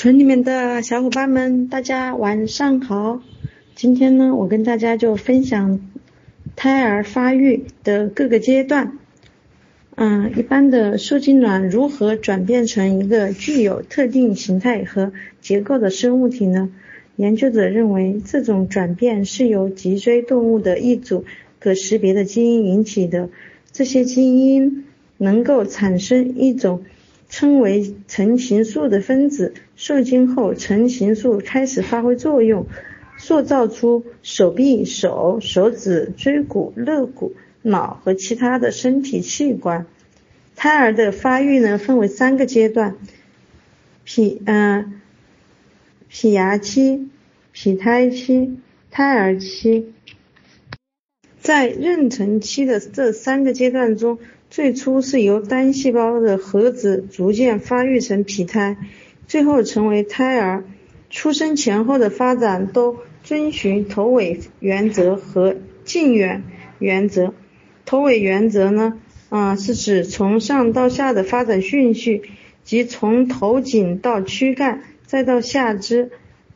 群里面的小伙伴们，大家晚上好。今天呢，我跟大家就分享胎儿发育的各个阶段。嗯，一般的受精卵如何转变成一个具有特定形态和结构的生物体呢？研究者认为，这种转变是由脊椎动物的一组可识别的基因引起的。这些基因能够产生一种。称为成形素的分子受精后，成形素开始发挥作用，塑造出手臂、手、手指、椎骨、肋骨、脑和其他的身体器官。胎儿的发育呢，分为三个阶段：脾嗯脾芽期、脾胎期、胎儿期。在妊娠期的这三个阶段中。最初是由单细胞的核子逐渐发育成胚胎，最后成为胎儿。出生前后的发展都遵循头尾原则和近远原则。头尾原则呢，啊是指从上到下的发展顺序，即从头颈到躯干，再到下肢。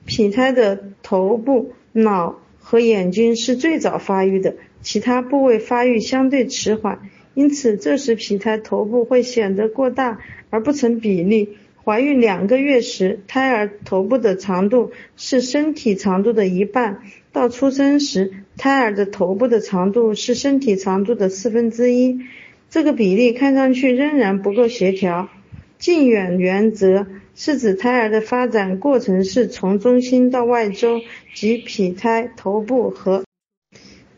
胚胎的头部、脑和眼睛是最早发育的，其他部位发育相对迟缓。因此，这时胚胎头部会显得过大而不成比例。怀孕两个月时，胎儿头部的长度是身体长度的一半；到出生时，胎儿的头部的长度是身体长度的四分之一。这个比例看上去仍然不够协调。近远原则是指胎儿的发展过程是从中心到外周，即胚胎头部和。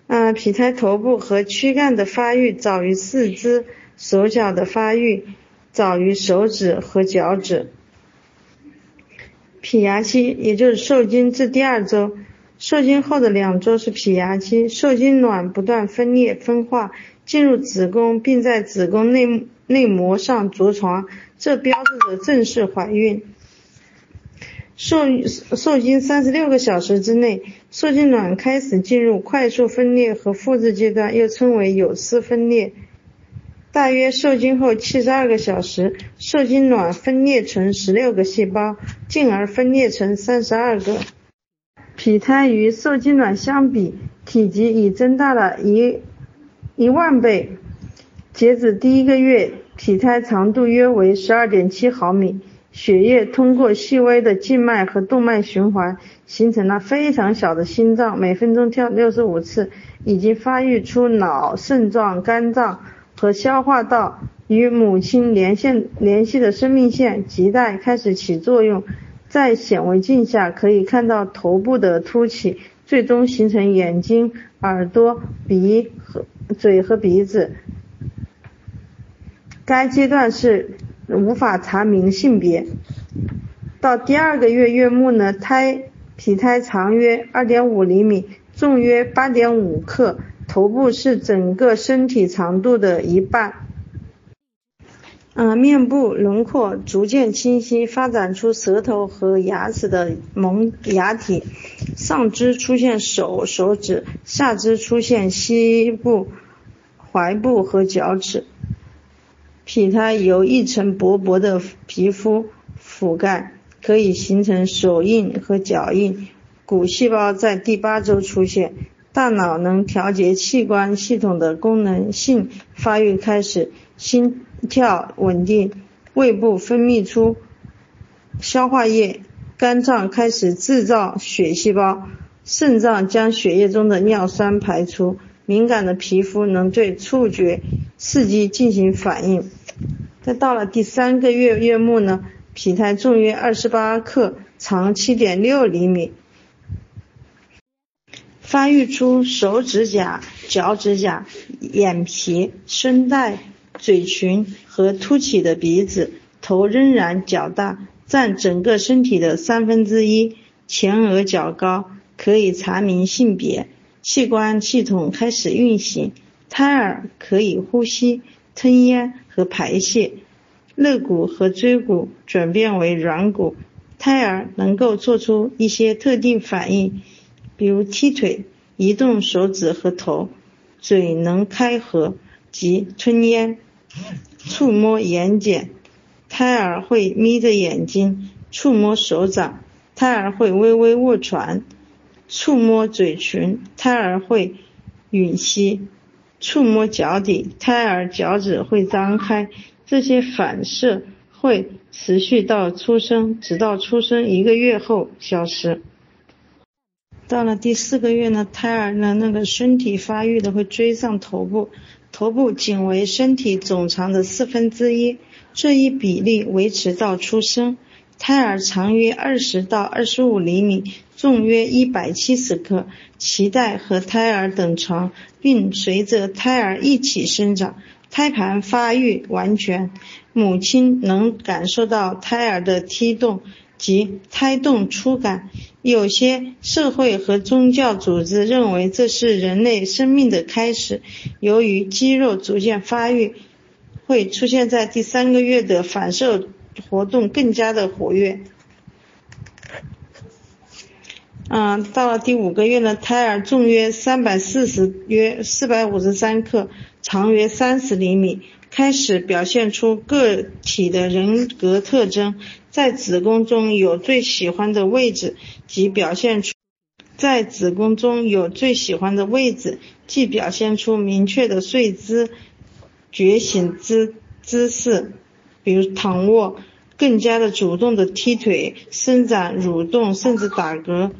啊，胚胎头部和躯干的发育早于四肢，手脚的发育早于手指和脚趾。胚芽期也就是受精至第二周，受精后的两周是胚芽期，受精卵不断分裂分化，进入子宫，并在子宫内内膜上着床，这标志着正式怀孕。受受精三十六个小时之内，受精卵开始进入快速分裂和复制阶段，又称为有丝分裂。大约受精后七十二个小时，受精卵分裂成十六个细胞，进而分裂成三十二个。胚胎与受精卵相比，体积已增大了一一万倍。截止第一个月，胚胎长度约为十二点七毫米。血液通过细微的静脉和动脉循环，形成了非常小的心脏，每分钟跳六十五次。已经发育出脑、肾脏、肝脏和消化道，与母亲连线联系的生命线脐带开始起作用。在显微镜下可以看到头部的凸起，最终形成眼睛、耳朵、鼻和嘴和鼻子。该阶段是。无法查明性别。到第二个月月末呢，胎胚胎长约二点五厘米，重约八点五克，头部是整个身体长度的一半。嗯，面部轮廓逐渐清晰，发展出舌头和牙齿的萌牙体。上肢出现手、手指，下肢出现膝部、踝部和脚趾。胚胎由一层薄薄的皮肤覆盖，可以形成手印和脚印。骨细胞在第八周出现，大脑能调节器官系统的功能性发育开始，心跳稳定，胃部分泌出消化液，肝脏开始制造血细胞，肾脏将血液中的尿酸排出。敏感的皮肤能对触觉刺激进行反应。在到了第三个月月末呢，胚胎重约二十八克，长七点六厘米，发育出手指甲、脚趾甲、眼皮、声带、嘴唇和凸起的鼻子。头仍然较大，占整个身体的三分之一，前额较高，可以查明性别。器官系统开始运行，胎儿可以呼吸、吞咽和排泄，肋骨和椎骨转变为软骨，胎儿能够做出一些特定反应，比如踢腿、移动手指和头，嘴能开合及吞咽、触摸眼睑，胎儿会眯着眼睛，触摸手掌，胎儿会微微卧床；触摸嘴唇，胎儿会吮吸；触摸脚底，胎儿脚趾会张开。这些反射会持续到出生，直到出生一个月后消失。到了第四个月呢，胎儿的那个身体发育的会追上头部，头部仅为身体总长的四分之一，这一比例维持到出生。胎儿长约二十到二十五厘米，重约一百七十克，脐带和胎儿等长，并随着胎儿一起生长。胎盘发育完全，母亲能感受到胎儿的踢动及胎动初感。有些社会和宗教组织认为这是人类生命的开始。由于肌肉逐渐发育，会出现在第三个月的反射。活动更加的活跃。嗯，到了第五个月呢，胎儿重约三百四十约四百五十三克，长约三十厘米，开始表现出个体的人格特征，在子宫中有最喜欢的位置，即表现出在子宫中有最喜欢的位置，即表现出明确的睡姿、觉醒姿姿势。比如躺卧，更加的主动的踢腿、伸展、蠕动，甚至打嗝。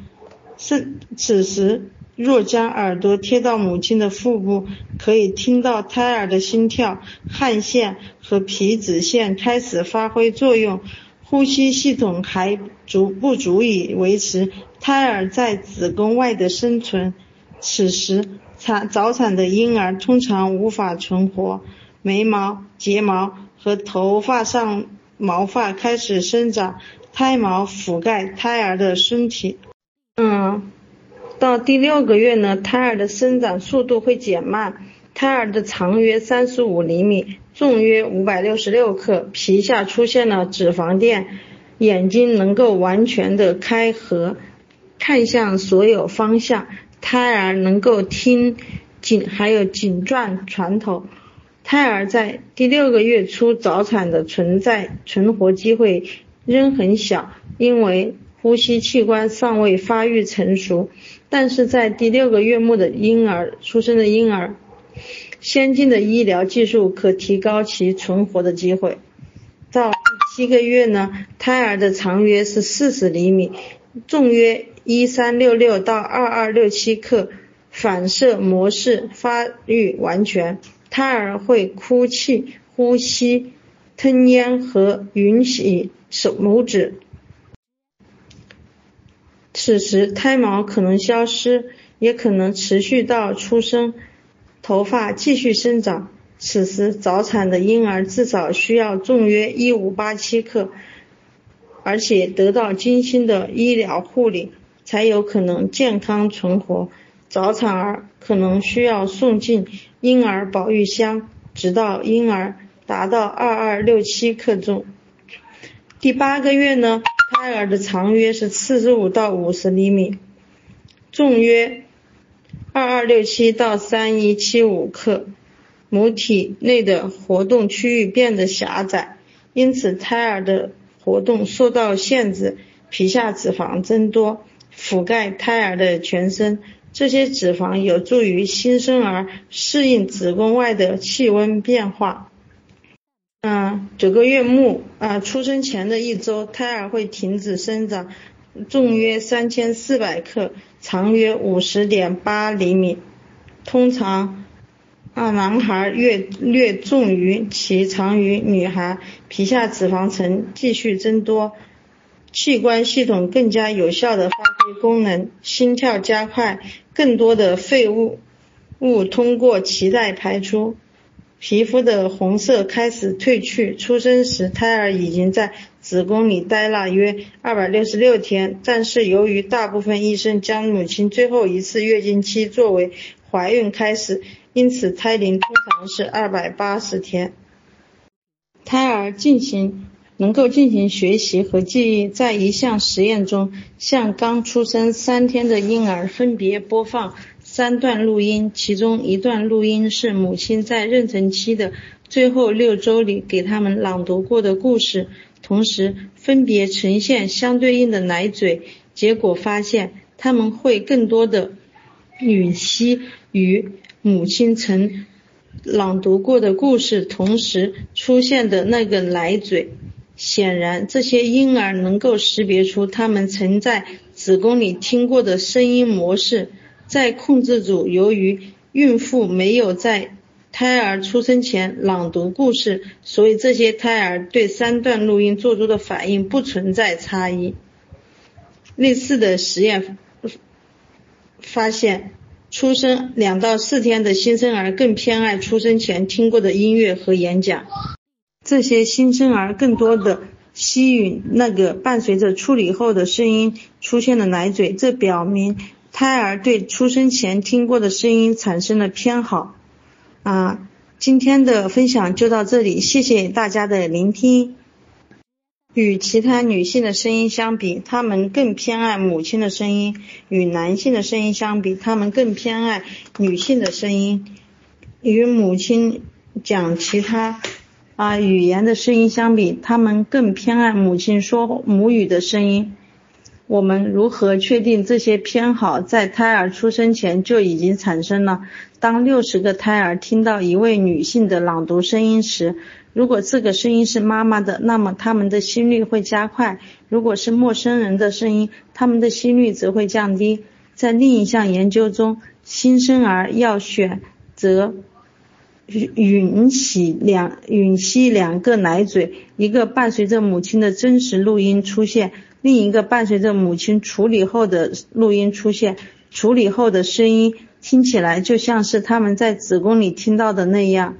是此时，若将耳朵贴到母亲的腹部，可以听到胎儿的心跳、汗腺和皮脂腺开始发挥作用。呼吸系统还足不足以维持胎儿在子宫外的生存。此时，产早产的婴儿通常无法存活。眉毛、睫毛。和头发上毛发开始生长，胎毛覆盖胎儿的身体。嗯，到第六个月呢，胎儿的生长速度会减慢。胎儿的长约三十五厘米，重约五百六十六克，皮下出现了脂肪垫，眼睛能够完全的开合，看向所有方向。胎儿能够听颈，还有颈转床头。胎儿在第六个月初早产的存在存活机会仍很小，因为呼吸器官尚未发育成熟。但是在第六个月末的婴儿出生的婴儿，先进的医疗技术可提高其存活的机会。到第七个月呢，胎儿的长约是四十厘米，重约一三六六到二二六七克，反射模式发育完全。胎儿会哭泣、呼吸、吞咽和吮吸手拇指。此时胎毛可能消失，也可能持续到出生。头发继续生长。此时早产的婴儿至少需要重约一五八七克，而且得到精心的医疗护理，才有可能健康存活。早产儿可能需要送进婴儿保育箱，直到婴儿达到二二六七克重。第八个月呢，胎儿的长约是四十五到五十厘米，重约二二六七到三一七五克。母体内的活动区域变得狭窄，因此胎儿的活动受到限制。皮下脂肪增多，覆盖胎儿的全身。这些脂肪有助于新生儿适应子宫外的气温变化。嗯，九个月末啊，出生前的一周，胎儿会停止生长，重约三千四百克，长约五十点八厘米。通常啊，男孩略略重于其长于女孩，皮下脂肪层继续增多。器官系统更加有效的发挥功能，心跳加快，更多的废物物通过脐带排出，皮肤的红色开始褪去。出生时，胎儿已经在子宫里待了约二百六十六天，但是由于大部分医生将母亲最后一次月经期作为怀孕开始，因此胎龄通常是二百八十天。胎儿进行。能够进行学习和记忆。在一项实验中，向刚出生三天的婴儿分别播放三段录音，其中一段录音是母亲在妊娠期的最后六周里给他们朗读过的故事，同时。分别呈现相对应的奶嘴，结果发现他们会更多的吮吸与母亲曾朗读过的故事同时出现的那个奶嘴。显然，这些婴儿能够识别出他们曾在子宫里听过的声音模式。在控制组，由于孕妇没有在胎儿出生前朗读故事，所以这些胎儿对三段录音做出的反应不存在差异。类似的实验发现，出生两到四天的新生儿更偏爱出生前听过的音乐和演讲。这些新生儿更多的吸吮那个伴随着处理后的声音出现的奶嘴，这表明胎儿对出生前听过的声音产生了偏好。啊，今天的分享就到这里，谢谢大家的聆听。与其他女性的声音相比，她们更偏爱母亲的声音；与男性的声音相比，她们更偏爱女性的声音。与母亲讲其他。啊，语言的声音相比，他们更偏爱母亲说母语的声音。我们如何确定这些偏好在胎儿出生前就已经产生了？当六十个胎儿听到一位女性的朗读声音时，如果这个声音是妈妈的，那么他们的心率会加快；如果是陌生人的声音，他们的心率则会降低。在另一项研究中，新生儿要选择。吮吸两吮吸两个奶嘴，一个伴随着母亲的真实录音出现，另一个伴随着母亲处理后的录音出现。处理后的声音听起来就像是他们在子宫里听到的那样。